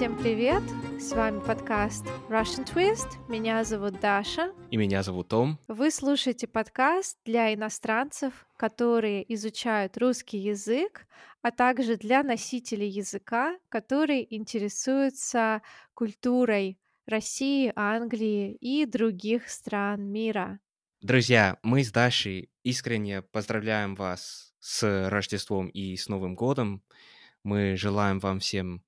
Всем привет! С вами подкаст Russian Twist. Меня зовут Даша. И меня зовут Том. Вы слушаете подкаст для иностранцев, которые изучают русский язык, а также для носителей языка, которые интересуются культурой России, Англии и других стран мира. Друзья, мы с Дашей искренне поздравляем вас с Рождеством и с Новым годом. Мы желаем вам всем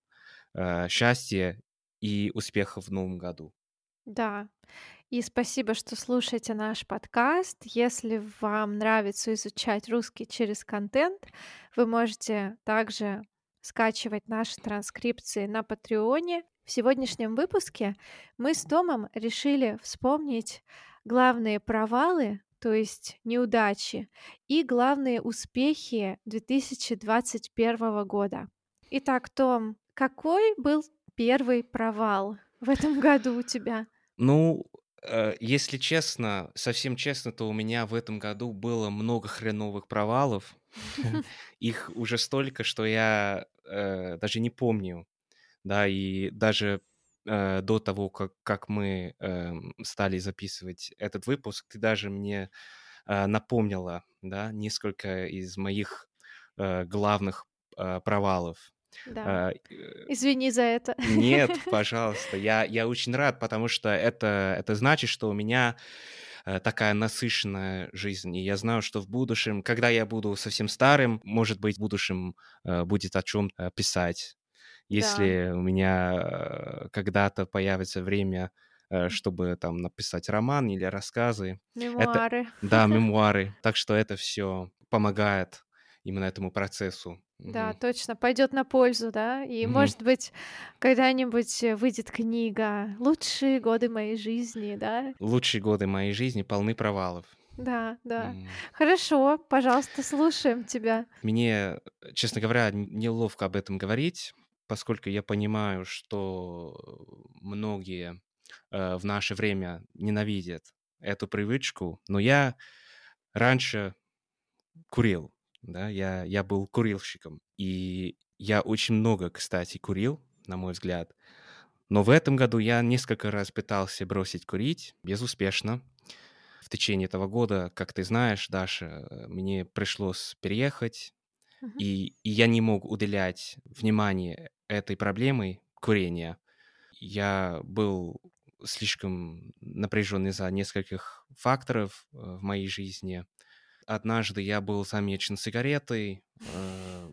э, счастья и успехов в Новом году. Да. И спасибо, что слушаете наш подкаст. Если вам нравится изучать русский через контент, вы можете также скачивать наши транскрипции на Патреоне. В сегодняшнем выпуске мы с Томом решили вспомнить главные провалы, то есть неудачи, и главные успехи 2021 года. Итак, Том, какой был первый провал в этом году у тебя? Ну, э, если честно, совсем честно, то у меня в этом году было много хреновых провалов. Их уже столько, что я э, даже не помню. Да, и даже э, до того, как, как мы э, стали записывать этот выпуск, ты даже мне э, напомнила, да, несколько из моих э, главных провалов. Да. А, Извини за это. Нет, пожалуйста. Я, я очень рад, потому что это, это значит, что у меня э, такая насыщенная жизнь. И я знаю, что в будущем, когда я буду совсем старым, может быть, в будущем э, будет о чем писать. Если да. у меня когда-то появится время, чтобы там написать роман или рассказы. Мемуары. Это, да, мемуары. Так что это все помогает именно этому процессу. Да, точно, пойдет на пользу, да. И, угу. может быть, когда-нибудь выйдет книга «Лучшие годы моей жизни», да? Лучшие годы моей жизни полны провалов. Да, да. Mm. Хорошо, пожалуйста, слушаем тебя. Мне, честно говоря, неловко об этом говорить, поскольку я понимаю, что многие э, в наше время ненавидят эту привычку, но я раньше курил да, я, я был курильщиком, и я очень много, кстати, курил, на мой взгляд. Но в этом году я несколько раз пытался бросить курить, безуспешно. В течение этого года, как ты знаешь, Даша, мне пришлось переехать, uh-huh. и, и я не мог уделять внимание этой проблемой курения. Я был слишком напряжен из-за нескольких факторов э, в моей жизни. Однажды я был замечен сигаретой. Э,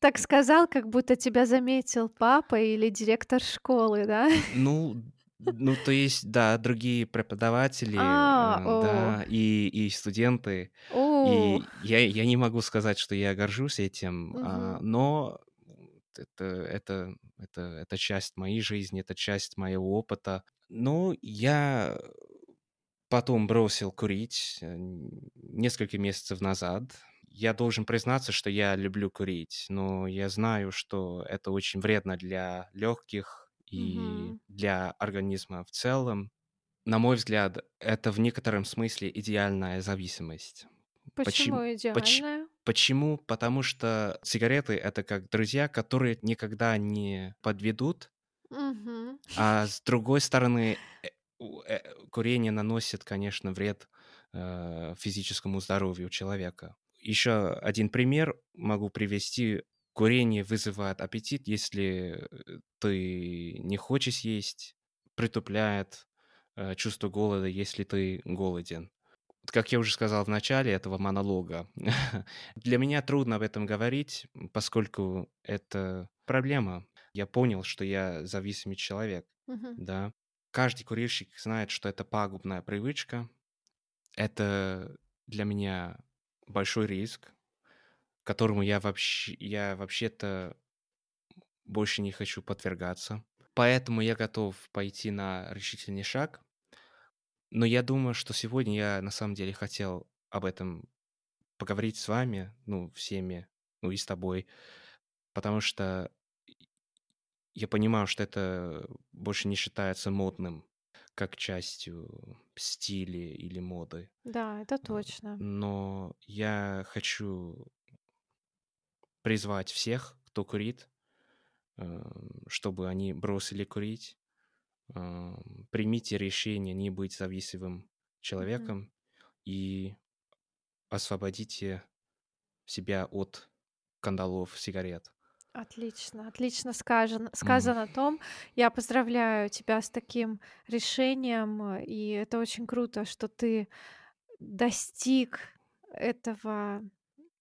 так, сказал, как будто тебя заметил папа или директор школы, да? Ну, ну, то есть, да, другие преподаватели, а, э, да, и, и студенты. И я, я не могу сказать, что я горжусь этим, угу. а, но это, это, это, это часть моей жизни, это часть моего опыта. Но я Потом бросил курить э, несколько месяцев назад. Я должен признаться, что я люблю курить, но я знаю, что это очень вредно для легких и угу. для организма в целом. На мой взгляд, это в некотором смысле идеальная зависимость. Почему, почему идеальная? Почему? Потому что сигареты это как друзья, которые никогда не подведут, угу. а с другой стороны, Э, курение наносит, конечно, вред э, физическому здоровью человека. Еще один пример могу привести. Курение вызывает аппетит, если э, ты не хочешь есть, притупляет чувство голода, если ты голоден. Как я уже сказал в начале этого монолога, для меня трудно об этом говорить, поскольку это проблема. Я понял, что я зависимый человек, uh-huh. да. Каждый курильщик знает, что это пагубная привычка. Это для меня большой риск, которому я вообще, я вообще-то больше не хочу подвергаться. Поэтому я готов пойти на решительный шаг. Но я думаю, что сегодня я на самом деле хотел об этом поговорить с вами, ну, всеми, ну и с тобой, потому что я понимаю, что это больше не считается модным, как частью стиля или моды. Да, это точно. Но я хочу призвать всех, кто курит, чтобы они бросили курить. Примите решение не быть зависимым человеком mm-hmm. и освободите себя от кандалов сигарет. Отлично, отлично сказано, сказано о том. Я поздравляю тебя с таким решением, и это очень круто, что ты достиг этого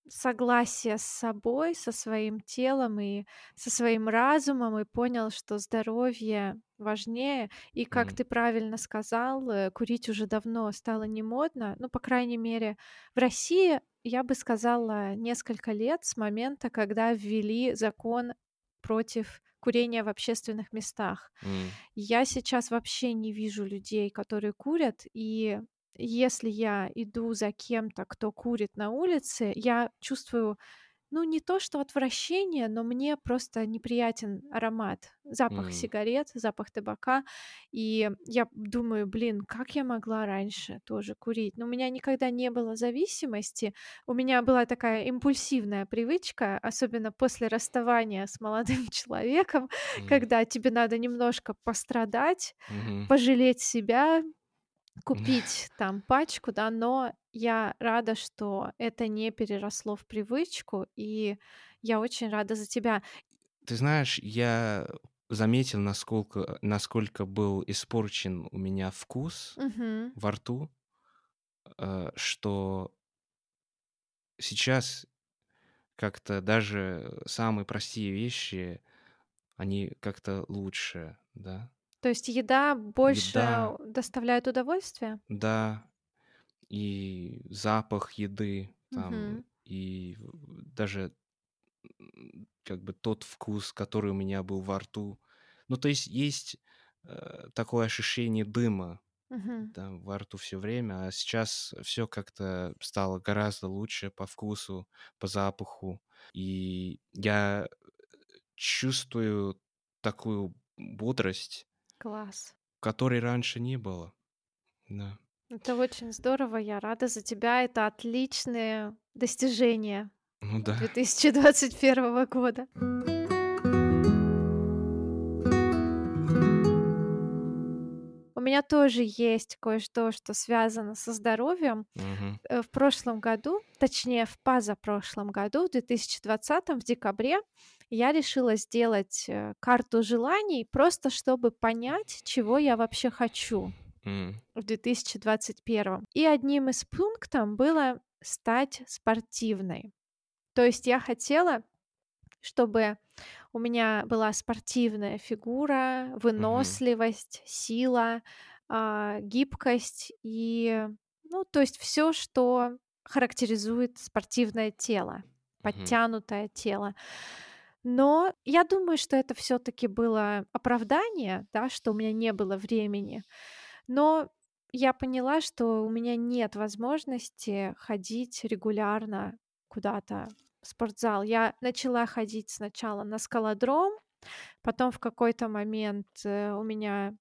согласия с собой, со своим телом и со своим разумом, и понял, что здоровье важнее. И как М. ты правильно сказал, э, курить уже давно стало не модно. Ну, по крайней мере, в России, я бы сказала, несколько лет с момента, когда ввели закон против курения в общественных местах. М. Я сейчас вообще не вижу людей, которые курят, и если я иду за кем-то, кто курит на улице, я чувствую, ну, не то что отвращение, но мне просто неприятен аромат, запах М. сигарет, запах табака. И я думаю, блин, как я могла раньше тоже курить? Но у меня никогда не было зависимости. У меня была такая импульсивная привычка, особенно после расставания с молодым человеком, М. когда тебе надо немножко пострадать, Мгм. пожалеть себя, купить там пачку, да, но я рада, что это не переросло в привычку, и я очень рада за тебя. Ты знаешь, я заметил, насколько, насколько был испорчен у меня вкус Мгм. во рту, э, что сейчас как-то даже самые простые вещи, они как-то лучше, да. То есть еда больше Еда, доставляет удовольствие? да, и запах еды там, Мгм. и даже м, как бы тот вкус, который у меня был во рту. Ну, то есть есть э, такое ощущение дыма Мгм. да, во рту все время, а сейчас все как-то стало гораздо лучше по вкусу, по запаху. И я чувствую такую бодрость, Класс. которой раньше не было. Да. Это очень здорово, я рада за тебя. Это отличные достижения Ну да. 2021 года. У меня тоже есть кое-что, что связано со здоровьем. Э, В прошлом году, точнее, в позапрошлом году, в 2020, в декабре, я решила сделать э, карту желаний, просто чтобы понять, чего я вообще хочу М. в 2021. И одним из пунктов было стать спортивной. То есть я хотела, чтобы у меня была спортивная фигура, выносливость, сила, а, гибкость и, ну, то есть все, что характеризует спортивное тело, подтянутое тело. Но я думаю, что это все-таки было оправдание, да, что у меня не было времени. Но я поняла, что у меня нет возможности ходить регулярно куда-то в спортзал. Я начала ходить сначала на скалодром, потом в какой-то момент э, у меня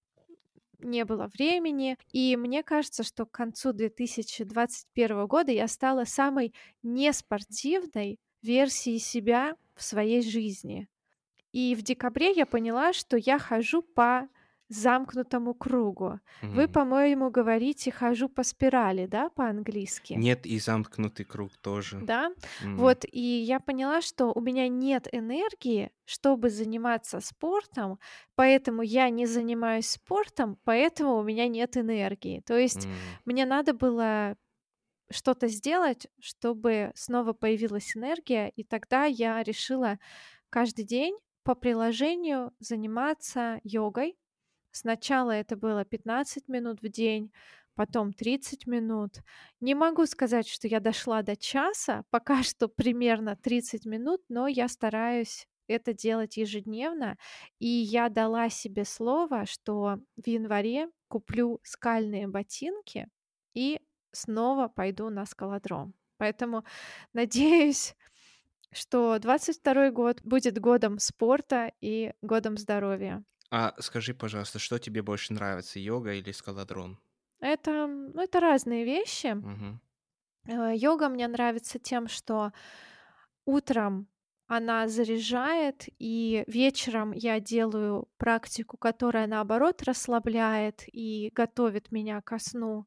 не было времени, и мне кажется, что к концу 2021 года я стала самой неспортивной версией себя в своей жизни. И в декабре я поняла, что я хожу по замкнутому кругу. Вы, Мгм. по-моему, говорите «хожу по спирали», да, по-английски? Нет, и замкнутый круг тоже. Да? М. Вот, и я поняла, что у меня нет энергии, чтобы заниматься спортом, поэтому я не занимаюсь спортом, поэтому у меня нет энергии. То есть М. мне надо было что-то сделать, чтобы снова появилась энергия, и тогда я решила каждый день по приложению заниматься йогой. Сначала это было 15 минут в день, потом 30 минут. Не могу сказать, что я дошла до часа, пока что примерно 30 минут, но я стараюсь это делать ежедневно. И я дала себе слово, что в январе куплю скальные ботинки и снова пойду на скалодром. Поэтому надеюсь, что 22 год будет годом спорта и годом здоровья. А скажи, пожалуйста, что тебе больше нравится, йога или скалодром? Это, ну, это разные вещи. Э, Йога мне нравится тем, что утром она заряжает, и вечером я делаю практику, которая, наоборот, расслабляет и готовит меня ко сну.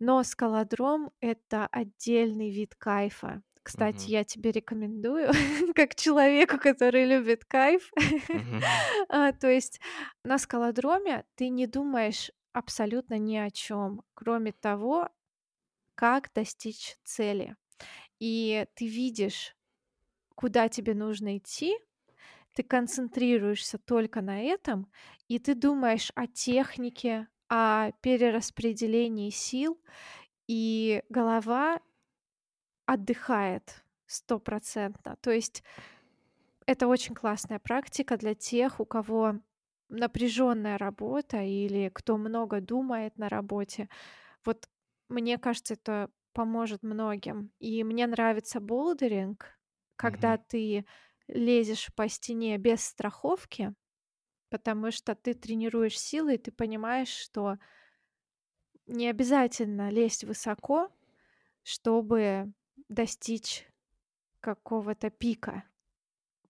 Но скалодром- это отдельный вид кайфа. Кстати, Мгм. я тебе рекомендую, как человеку, который любит кайф. Мгм. А, то есть на скалодроме ты не думаешь абсолютно ни о чём, кроме того, как достичь цели. И ты видишь, куда тебе нужно идти, ты концентрируешься только на этом, и ты думаешь о технике, о перераспределении сил, и голова отдыхает стопроцентно. То есть это очень классная практика для тех, у кого напряженная работа или кто много думает на работе. Вот мне кажется, это поможет многим. И мне нравится болдеринг, когда Мгм. ты лезешь по стене без страховки, потому что ты тренируешь силы, и ты понимаешь, что не обязательно лезть высоко, чтобы достичь какого-то пика.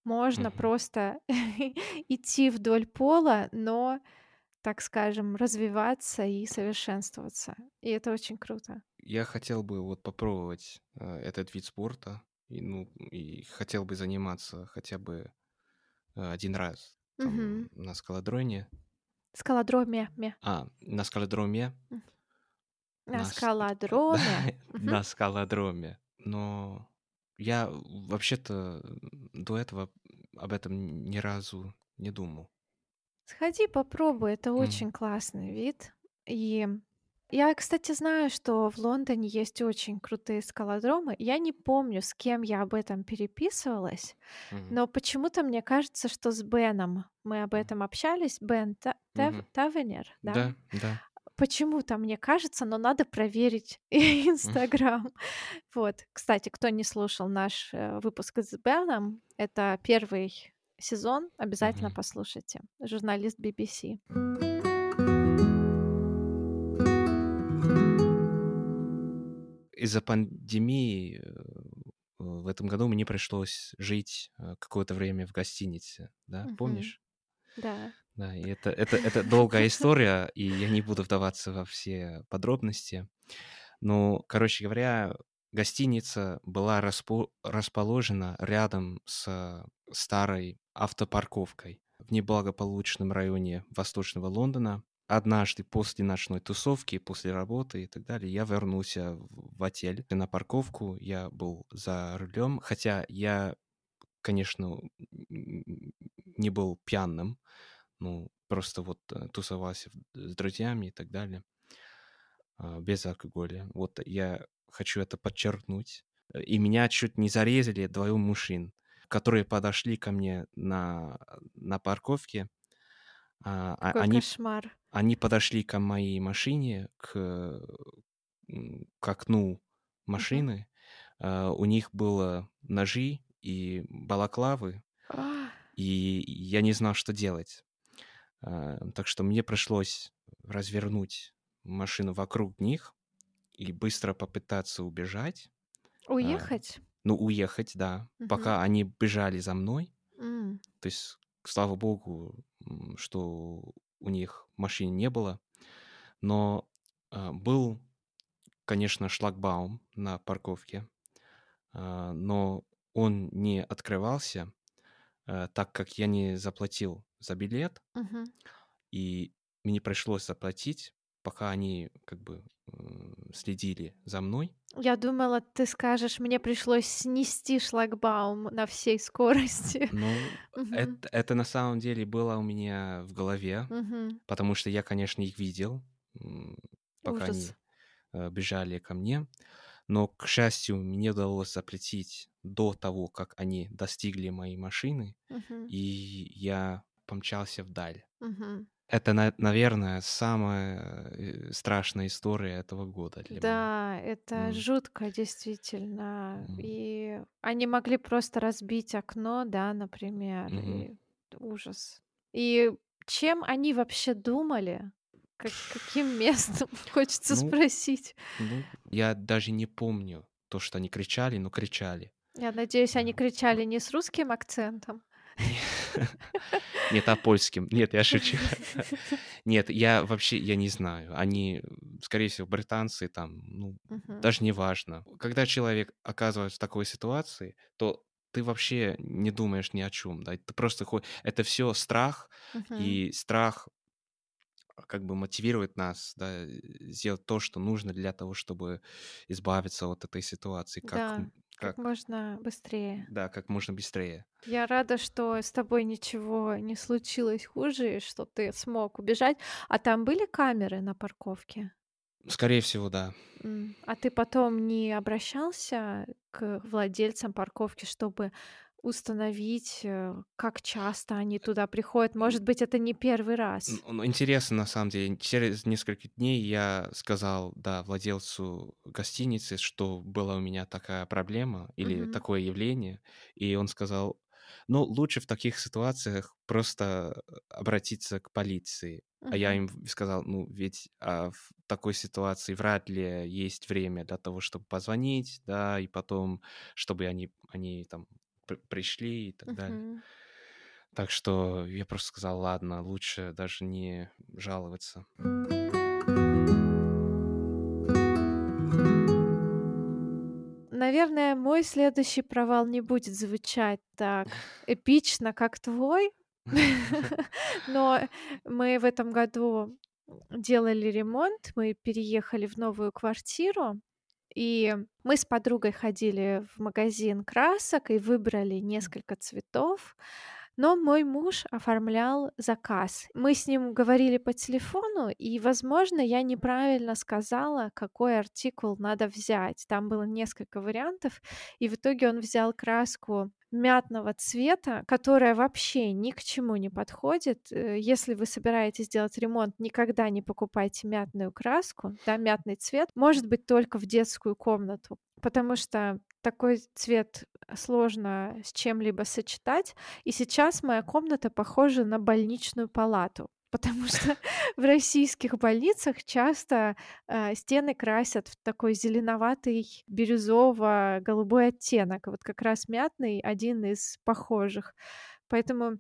Можно Мгм. просто идти вдоль пола, но, так скажем, развиваться и совершенствоваться. И это очень круто. Я хотел бы вот попробовать, э, этот вид спорта. И, ну, и хотел бы заниматься хотя бы, э, 1 раз там Мгм. на скалодроне. Скалодроме ме. А, на скалодроме. М. На На скалодроме. На скалодроме. Но я вообще-то до этого об этом ни разу не думал. Сходи, попробуй, это М. очень классный вид. И я, кстати, знаю, что в Лондоне есть очень крутые скалодромы. Я не помню, с кем я об этом переписывалась, Мгм. но почему-то мне кажется, что с Беном мы об этом общались. Бен Та Тав. Тавенер, да? Да, да. Почему-то мне кажется, но надо проверить. Инстаграм. Вот. Кстати, кто не слушал наш, э, выпуск с Беном, это 1 сезон, обязательно послушайте. Журналист BBC. Из-за пандемии, э, в этом году мне пришлось жить, э, какое-то время в гостинице, да, помнишь? Да. Да, и это это это долгая история, и я не буду вдаваться во все подробности. Но, короче говоря, гостиница была распо расположена рядом с старой автопарковкой в неблагополучном районе Восточного Лондона. Однажды после ночной тусовки, после работы и так далее, я вернулся в отель. На парковку я был за рулем, хотя я, конечно, не был пьяным, ну, просто вот, э, тусовался с друзьями и так далее. А, без алкоголя. Вот я хочу это подчеркнуть. И меня чуть не зарезали 2 мужчин, которые подошли ко мне на на парковке. А, а Какой они кошмар. они подошли к моей машине, к, к окну машины. А, у них было ножи и балаклавы, А. и я не знал, что делать. А, так что мне пришлось развернуть машину вокруг них и быстро попытаться убежать. А, Уехать? ну, уехать, да, Мгм. пока они бежали за мной. М. То есть, слава богу, что у них машины не было. Но, а, был, конечно, шлагбаум на парковке, но он не открывался, так как я не заплатил за билет. Мгм. И мне пришлось заплатить, пока они как бы, следили за мной. Я думала, ты скажешь: "Мне пришлось снести шлагбаум на всей скорости". Ну, Мгм. эт это на самом деле было у меня в голове, Мгм. потому что я, конечно, их видел, пока Ужас. они, э, бежали ко мне. Но, к счастью, мне удалось заплатить до того, как они достигли моей машины, Мгм. и я помчался вдаль. Мгм. Это, на наверное, самая, э, страшная история этого года для меня. Да, это М. жутко, действительно. М. И они могли просто разбить окно, да, например, Мгм. и ужас. И чем они вообще думали? Как каким местом, хочется Ну спросить? ну, я даже не помню то, что они кричали, но кричали. Я надеюсь, они кричали не с русским акцентом? Нет, а польским. Нет, я шучу. Нет, я вообще, я не знаю. Они, скорее всего, британцы там, ну, даже не важно. Когда человек оказывается в такой ситуации, то ты вообще не думаешь ни о чем, да, ты просто ходишь, это все страх, и страх как бы мотивирует нас, да, сделать то, что нужно для того, чтобы избавиться от этой ситуации, как, Да, как как, можно быстрее. да, как можно быстрее. Я рада, что с тобой ничего не случилось хуже, и что ты смог убежать. А там были камеры на парковке? Скорее всего, да. А ты потом не обращался к владельцам парковки, чтобы установить, э, как часто они туда приходят? Может быть, это не первый раз? Ну, интересно, на самом деле. Через несколько дней я сказал, да, владельцу гостиницы, что была у меня такая проблема или Мгм. такое явление, и он сказал, ну, лучше в таких ситуациях просто обратиться к полиции. А я Мгм. им сказал, ну, ведь а, в такой ситуации вряд ли есть время для того, чтобы позвонить, да, и потом, чтобы они, они там пришли и так далее. Так что я просто сказал, ладно, лучше даже не жаловаться. Наверное, мой следующий провал не будет звучать так эпично, как твой. Но мы в этом году делали ремонт, мы переехали в новую квартиру, и мы с подругой ходили в магазин красок и выбрали несколько цветов. Но мой муж оформлял заказ. Мы с ним говорили по телефону, и, возможно, я неправильно сказала, какой артикул надо взять. Там было несколько вариантов, и в итоге он взял краску мятного цвета, которая вообще ни к чему не подходит. Э, Если вы собираетесь делать ремонт, никогда не покупайте мятную краску, да, мятный цвет. Может быть только в детскую комнату, потому что такой цвет сложно с чем-либо сочетать. И сейчас моя комната похожа на больничную палату, потому что в российских больницах часто э, стены красят в такой зеленоватый бирюзово-голубой оттенок. Вот как раз мятный один из похожих. Поэтому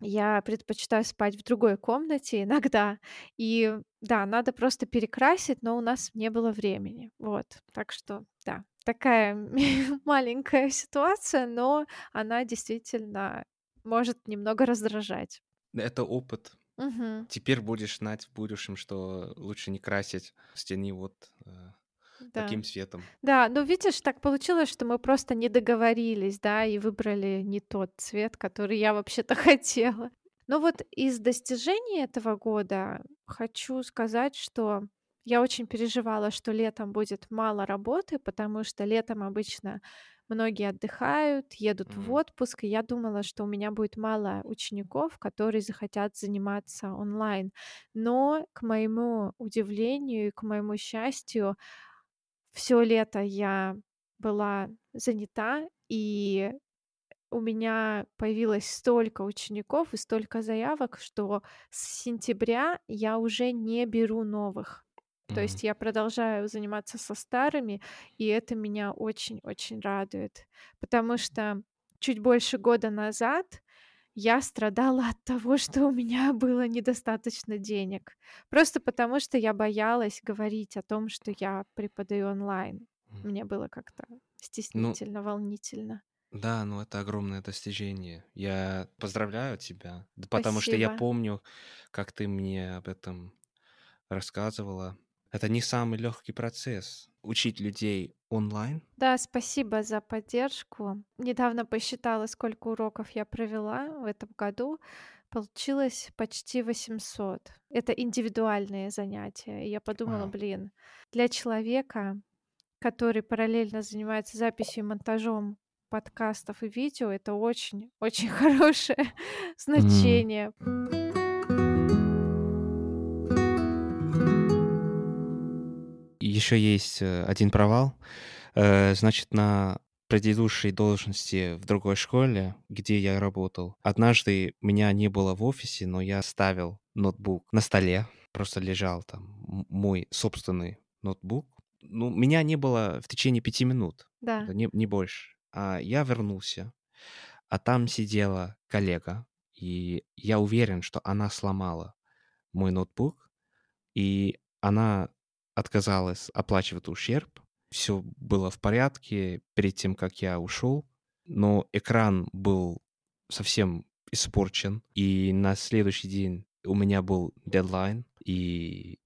я предпочитаю спать в другой комнате иногда. И да, надо просто перекрасить, но у нас не было времени. Вот. Так что, да, такая маленькая ситуация, но она действительно может немного раздражать. Это опыт. Мгм. Теперь будешь знать в будущем, что лучше не красить стены вот э, Да. таким цветом. Да, ну видишь, так получилось, что мы просто не договорились, да, и выбрали не тот цвет, который я вообще-то хотела. Но вот из достижений этого года хочу сказать, что я очень переживала, что летом будет мало работы, потому что летом обычно многие отдыхают, едут в Мгм. отпуск, и я думала, что у меня будет мало учеников, которые захотят заниматься онлайн. Но, к моему удивлению и к моему счастью, все лето я была занята, и у меня появилось столько учеников и столько заявок, что с сентября я уже не беру новых. То есть я продолжаю заниматься со старыми, и это меня очень-очень радует, потому что чуть больше года назад я страдала от того, что у меня было недостаточно денег. Просто потому, что я боялась говорить о том, что я преподаю онлайн. Мне было как-то Ну, стеснительно, волнительно. да, ну это огромное достижение. Я поздравляю тебя, да потому что я Спасибо. помню, как ты мне об этом рассказывала. Это не самый легкий процесс. Учить людей онлайн. Да, спасибо за поддержку. Недавно посчитала, сколько уроков я провела в этом году. Получилось почти 800. Это индивидуальные занятия. И я подумала, Вау. блин, для человека, который параллельно занимается записью и монтажом подкастов и видео, это очень-очень хорошее значение. Еще есть э, один провал. Э, Значит, на предыдущей должности в другой школе, где я работал, однажды меня не было в офисе, но я ставил ноутбук на столе, просто лежал там мой собственный ноутбук. Ну, меня не было в течение пяти минут, да, не, не больше. А я вернулся, а там сидела коллега, и я уверен, что она сломала мой ноутбук, и она отказалась оплачивать ущерб. Все было в порядке перед тем, как я ушел, но экран был совсем испорчен, и на следующий день у меня был дедлайн, и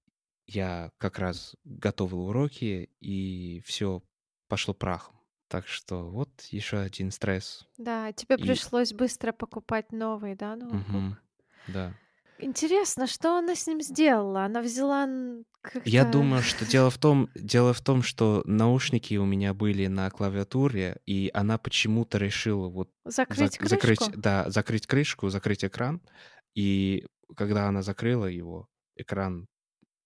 я как раз готовил уроки, и все пошло прахом. Так что вот еще один стресс. Да, тебе и... пришлось быстро покупать новый, да, ноутбук? Угу. Да. Интересно, что она с ним сделала? Она взяла Я думаю, что дело в том, дело в том, что наушники у меня были на клавиатуре, и она почему-то решила вот закрыть зак- крышку. закрыть, да, закрыть крышку, закрыть экран, и когда она закрыла его, экран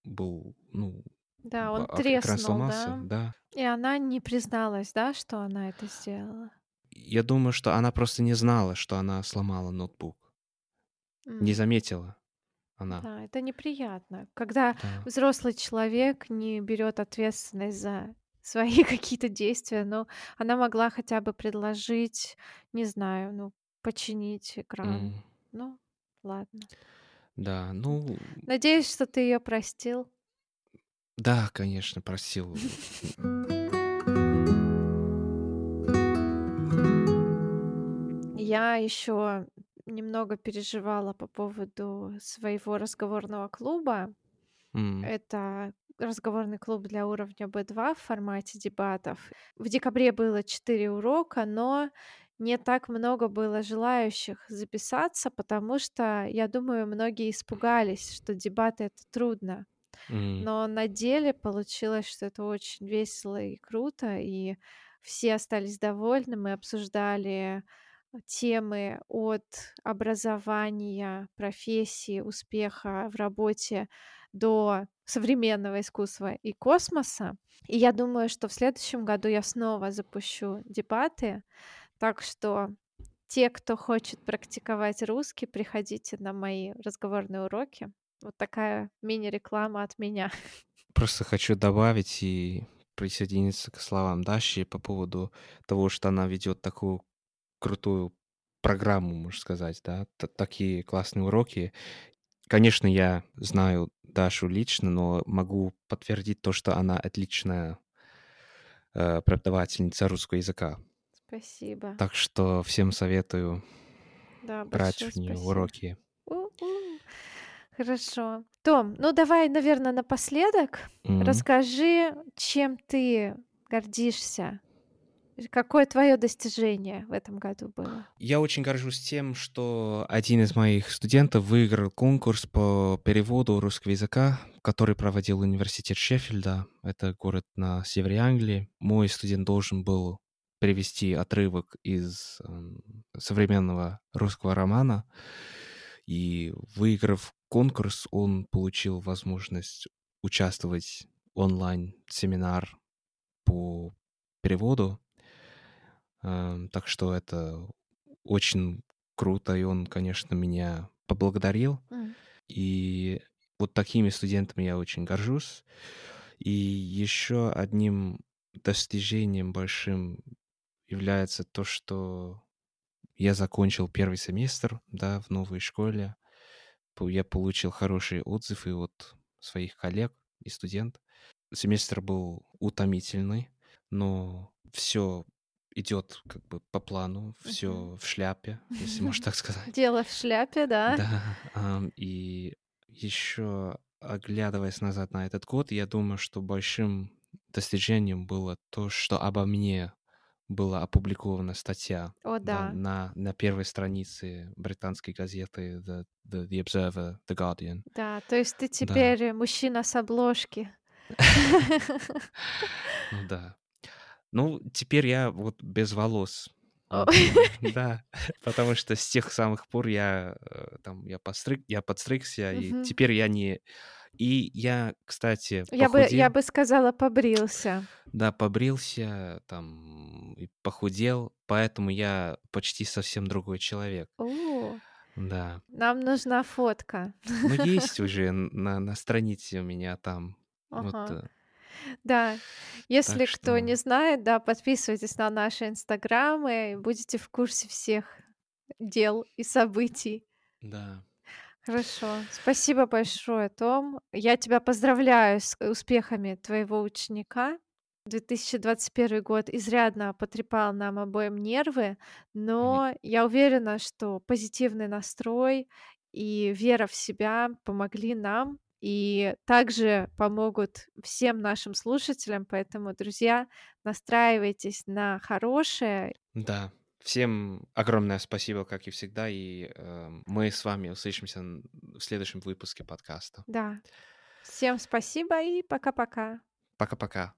был, ну, да, он а, треснул, сломался, да? да. И она не призналась, да, что она это сделала? Я думаю, что она просто не знала, что она сломала ноутбук. Mm. Не заметила она. Да, это неприятно, когда да. взрослый человек не берет ответственность за свои какие-то действия, но она могла хотя бы предложить, не знаю, ну, починить экран. Mm. Ну, ладно. Да, ну... Надеюсь, что ты ее простил. Да, конечно, просил. Я еще немного переживала по поводу своего разговорного клуба. М. Это разговорный клуб для уровня B2 в формате дебатов. В декабре было 4 урока, но не так много было желающих записаться, потому что, я думаю, многие испугались, что дебаты это трудно. Но на деле получилось, что это очень весело и круто, и все остались довольны. Мы обсуждали темы от образования, профессии, успеха в работе до современного искусства и космоса. И я думаю, что в следующем году я снова запущу дебаты. Так что те, кто хочет практиковать русский, приходите на мои разговорные уроки. Вот такая мини-реклама от меня. Просто хочу добавить и присоединиться к словам Даши по поводу того, что она ведет такую крутую программу, можно сказать, да, Т такие классные уроки. Конечно, я знаю Дашу лично, но могу подтвердить то, что она отличная э, преподавательница русского языка. Спасибо. Так что всем советую Да, брать в нее спасибо. уроки. У-у. Хорошо. Том, ну давай, наверное, напоследок Мгм. расскажи, чем ты гордишься Какое твое достижение в этом году было? Я очень горжусь тем, что один из моих студентов выиграл конкурс по переводу русского языка, который проводил университет Шеффилда. Это город на севере Англии. Мой студент должен был перевести отрывок из э, современного русского романа. И выиграв конкурс, он получил возможность участвовать онлайн-семинар по переводу. Эм, так что это очень круто, и он, конечно, меня поблагодарил. М. И вот такими студентами я очень горжусь. И еще одним достижением большим является то, что я закончил первый семестр, да, в новой школе. Я получил хорошие отзывы от своих коллег и студентов. Семестр был утомительный, но все идет как бы по плану, все Мгм. в шляпе, если можно так сказать. Дело в шляпе, да? Да, и еще оглядываясь назад на этот год, я думаю, что большим достижением было то, что обо мне была опубликована статья О, да, да. на, на первой странице британской газеты The, The, The Observer, The Guardian. Да, то есть ты Да, теперь мужчина с обложки. ну да. Ну, теперь я вот без волос. Да, потому что с тех самых пор я э, там я постриг, я подстригся, и теперь я не. И я, кстати, Я бы, я бы сказала, побрился. да, побрился, там и похудел, поэтому я почти совсем другой человек. О, Да. нам нужна фотка. Ну, есть уже на, на странице у меня там. Вот, Ага. э, Да, если Так кто что не знает, да, подписывайтесь на наши инстаграмы, будете в курсе всех дел и событий. Да. Хорошо. Спасибо большое, Том. Я тебя поздравляю с успехами твоего ученика. 2021 год изрядно потрепал нам обоим нервы, но я уверена, что позитивный настрой и вера в себя помогли нам и также помогут всем нашим слушателям. Поэтому, друзья, настраивайтесь на хорошее. Да. Всем огромное спасибо, как и всегда, и, э, мы с вами услышимся в следующем выпуске подкаста. Да. Всем спасибо и пока-пока. Пока-пока.